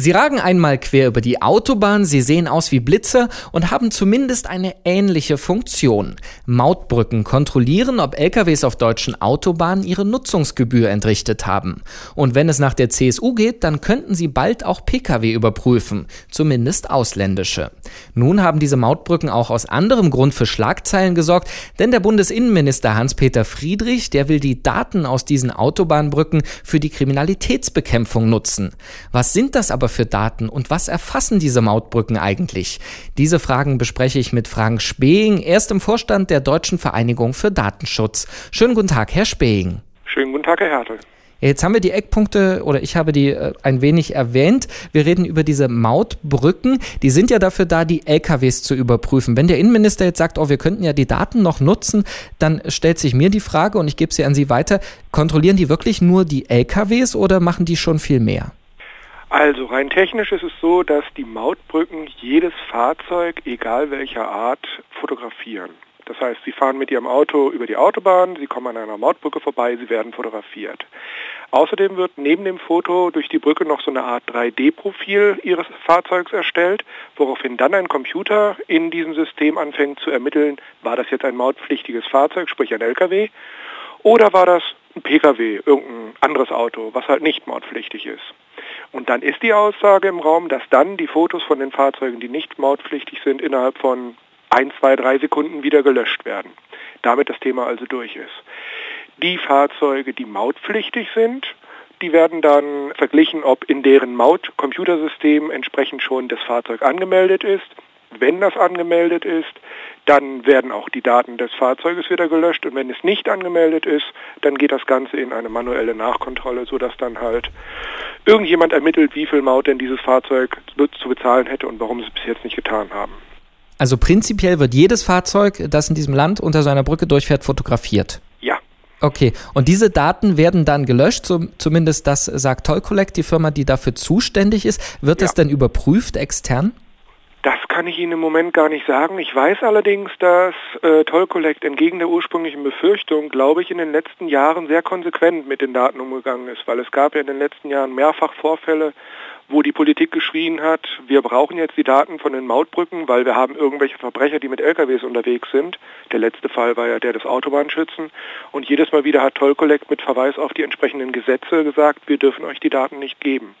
Sie ragen einmal quer über die Autobahn, sie sehen aus wie Blitze und haben zumindest eine ähnliche Funktion. Mautbrücken kontrollieren, ob LKWs auf deutschen Autobahnen ihre Nutzungsgebühr entrichtet haben. Und wenn es nach der CSU geht, dann könnten sie bald auch Pkw überprüfen, zumindest ausländische. Nun haben diese Mautbrücken auch aus anderem Grund für Schlagzeilen gesorgt, denn der Bundesinnenminister Hans-Peter Friedrich, der will die Daten aus diesen Autobahnbrücken für die Kriminalitätsbekämpfung nutzen. Was sind das aber für Daten und was erfassen diese Mautbrücken eigentlich? Diese Fragen bespreche ich mit Frank Speing, erst im Vorstand der Deutschen Vereinigung für Datenschutz. Schönen guten Tag, Herr Speing. Schönen guten Tag, Herr Hertel. Jetzt haben wir die Eckpunkte oder ich habe die äh, ein wenig erwähnt. Wir reden über diese Mautbrücken. Die sind ja dafür da, die LKWs zu überprüfen. Wenn der Innenminister jetzt sagt, oh, wir könnten ja die Daten noch nutzen, dann stellt sich mir die Frage und ich gebe sie an Sie weiter. Kontrollieren die wirklich nur die LKWs oder machen die schon viel mehr? Also rein technisch ist es so, dass die Mautbrücken jedes Fahrzeug, egal welcher Art, fotografieren. Das heißt, Sie fahren mit Ihrem Auto über die Autobahn, Sie kommen an einer Mautbrücke vorbei, Sie werden fotografiert. Außerdem wird neben dem Foto durch die Brücke noch so eine Art 3D-Profil Ihres Fahrzeugs erstellt, woraufhin dann ein Computer in diesem System anfängt zu ermitteln, war das jetzt ein mautpflichtiges Fahrzeug, sprich ein LKW, oder war das ein Pkw, irgendein anderes Auto, was halt nicht mautpflichtig ist. Und dann ist die Aussage im Raum, dass dann die Fotos von den Fahrzeugen, die nicht mautpflichtig sind, innerhalb von ein, zwei, drei Sekunden wieder gelöscht werden. Damit das Thema also durch ist. Die Fahrzeuge, die mautpflichtig sind, die werden dann verglichen, ob in deren Maut-Computersystem entsprechend schon das Fahrzeug angemeldet ist. Wenn das angemeldet ist, dann werden auch die Daten des Fahrzeuges wieder gelöscht und wenn es nicht angemeldet ist, dann geht das Ganze in eine manuelle Nachkontrolle, sodass dann halt irgendjemand ermittelt, wie viel Maut denn dieses Fahrzeug zu bezahlen hätte und warum sie es bis jetzt nicht getan haben. Also prinzipiell wird jedes Fahrzeug, das in diesem Land unter seiner Brücke durchfährt, fotografiert. Ja. Okay, und diese Daten werden dann gelöscht, zumindest das sagt Toll Collect, die Firma, die dafür zuständig ist. Wird ja. das denn überprüft extern? Kann ich Ihnen im Moment gar nicht sagen. Ich weiß allerdings, dass äh, Toll Collect entgegen der ursprünglichen Befürchtung, glaube ich, in den letzten Jahren sehr konsequent mit den Daten umgegangen ist, weil es gab ja in den letzten Jahren mehrfach Vorfälle, wo die Politik geschrien hat, wir brauchen jetzt die Daten von den Mautbrücken, weil wir haben irgendwelche Verbrecher, die mit LKWs unterwegs sind. Der letzte Fall war ja der des Autobahnschützen. Und jedes Mal wieder hat Toll Collect mit Verweis auf die entsprechenden Gesetze gesagt, wir dürfen euch die Daten nicht geben.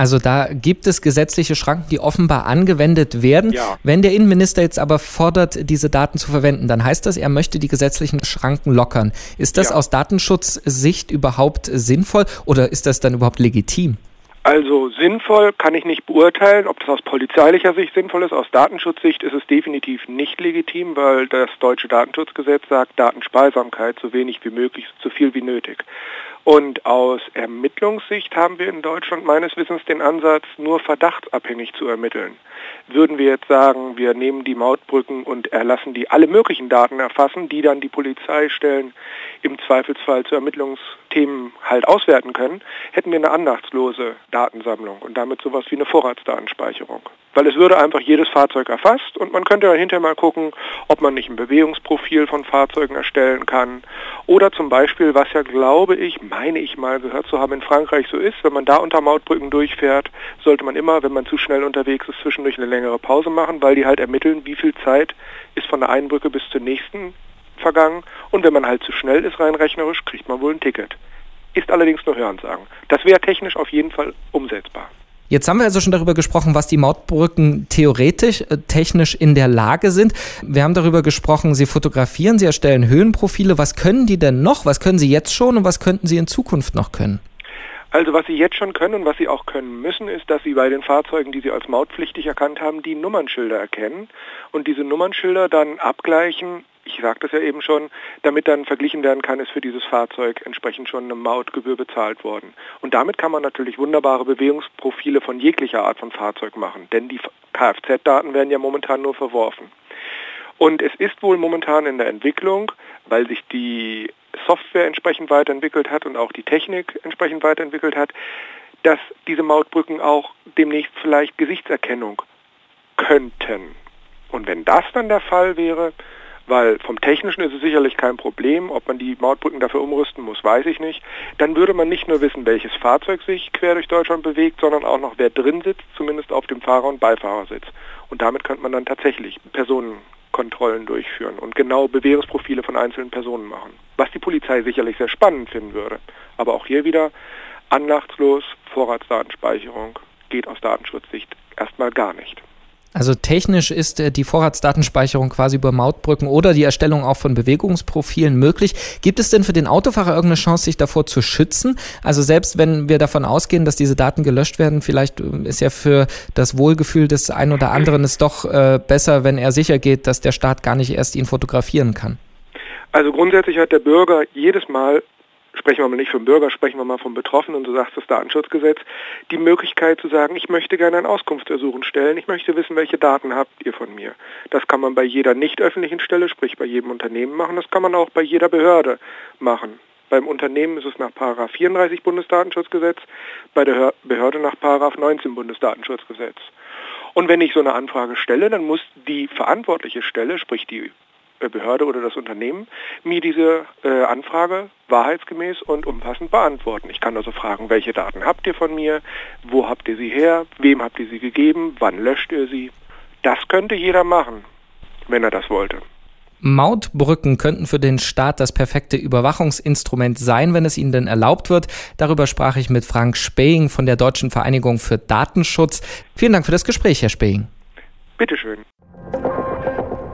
Also da gibt es gesetzliche Schranken, die offenbar angewendet werden. Ja. Wenn der Innenminister jetzt aber fordert, diese Daten zu verwenden, dann heißt das, er möchte die gesetzlichen Schranken lockern. Ist das ja. aus Datenschutzsicht überhaupt sinnvoll oder ist das dann überhaupt legitim? Also sinnvoll kann ich nicht beurteilen, ob das aus polizeilicher Sicht sinnvoll ist. Aus Datenschutzsicht ist es definitiv nicht legitim, weil das deutsche Datenschutzgesetz sagt, Datenspeisamkeit so wenig wie möglich, so viel wie nötig. Und aus Ermittlungssicht haben wir in Deutschland meines Wissens den Ansatz, nur verdachtsabhängig zu ermitteln. Würden wir jetzt sagen, wir nehmen die Mautbrücken und erlassen die alle möglichen Daten erfassen, die dann die Polizeistellen im Zweifelsfall zu Ermittlungsthemen halt auswerten können, hätten wir eine andachtslose Datensammlung und damit sowas wie eine Vorratsdatenspeicherung. Weil es würde einfach jedes Fahrzeug erfasst und man könnte dann hinterher mal gucken, ob man nicht ein Bewegungsprofil von Fahrzeugen erstellen kann. Oder zum Beispiel, was ja glaube ich, meine ich mal gehört zu haben, in Frankreich so ist, wenn man da unter Mautbrücken durchfährt, sollte man immer, wenn man zu schnell unterwegs ist, zwischendurch eine längere Pause machen, weil die halt ermitteln, wie viel Zeit ist von der einen Brücke bis zur nächsten vergangen. Und wenn man halt zu schnell ist rein rechnerisch, kriegt man wohl ein Ticket. Ist allerdings nur Hörensagen. Das wäre technisch auf jeden Fall umsetzbar. Jetzt haben wir also schon darüber gesprochen, was die Mautbrücken theoretisch, äh, technisch in der Lage sind. Wir haben darüber gesprochen, sie fotografieren, sie erstellen Höhenprofile. Was können die denn noch? Was können sie jetzt schon und was könnten sie in Zukunft noch können? Also was Sie jetzt schon können und was Sie auch können müssen, ist, dass Sie bei den Fahrzeugen, die Sie als mautpflichtig erkannt haben, die Nummernschilder erkennen und diese Nummernschilder dann abgleichen ich sagte es ja eben schon, damit dann verglichen werden kann, ist für dieses Fahrzeug entsprechend schon eine Mautgebühr bezahlt worden. Und damit kann man natürlich wunderbare Bewegungsprofile von jeglicher Art von Fahrzeug machen, denn die Kfz-Daten werden ja momentan nur verworfen. Und es ist wohl momentan in der Entwicklung, weil sich die Software entsprechend weiterentwickelt hat und auch die Technik entsprechend weiterentwickelt hat, dass diese Mautbrücken auch demnächst vielleicht Gesichtserkennung könnten. Und wenn das dann der Fall wäre, weil vom Technischen ist es sicherlich kein Problem, ob man die Mautbrücken dafür umrüsten muss, weiß ich nicht. Dann würde man nicht nur wissen, welches Fahrzeug sich quer durch Deutschland bewegt, sondern auch noch, wer drin sitzt, zumindest auf dem Fahrer- und Beifahrersitz. Und damit könnte man dann tatsächlich Personenkontrollen durchführen und genau Bewährungsprofile von einzelnen Personen machen. Was die Polizei sicherlich sehr spannend finden würde. Aber auch hier wieder anlachtslos Vorratsdatenspeicherung geht aus Datenschutzsicht erstmal gar nicht. Also technisch ist äh, die Vorratsdatenspeicherung quasi über Mautbrücken oder die Erstellung auch von Bewegungsprofilen möglich. Gibt es denn für den Autofahrer irgendeine Chance, sich davor zu schützen? Also selbst wenn wir davon ausgehen, dass diese Daten gelöscht werden, vielleicht äh, ist ja für das Wohlgefühl des einen oder anderen es doch äh, besser, wenn er sicher geht, dass der Staat gar nicht erst ihn fotografieren kann. Also grundsätzlich hat der Bürger jedes Mal sprechen wir mal nicht vom Bürger, sprechen wir mal vom Betroffenen, so sagt das Datenschutzgesetz, die Möglichkeit zu sagen, ich möchte gerne ein Auskunftsersuchen stellen, ich möchte wissen, welche Daten habt ihr von mir. Das kann man bei jeder nicht öffentlichen Stelle, sprich bei jedem Unternehmen machen, das kann man auch bei jeder Behörde machen. Beim Unternehmen ist es nach 34 Bundesdatenschutzgesetz, bei der Behörde nach 19 Bundesdatenschutzgesetz. Und wenn ich so eine Anfrage stelle, dann muss die verantwortliche Stelle, sprich die Behörde oder das Unternehmen mir diese äh, Anfrage wahrheitsgemäß und umfassend beantworten. Ich kann also fragen, welche Daten habt ihr von mir, wo habt ihr sie her, wem habt ihr sie gegeben, wann löscht ihr sie. Das könnte jeder machen, wenn er das wollte. Mautbrücken könnten für den Staat das perfekte Überwachungsinstrument sein, wenn es ihnen denn erlaubt wird. Darüber sprach ich mit Frank Speying von der Deutschen Vereinigung für Datenschutz. Vielen Dank für das Gespräch, Herr Speying. Bitteschön.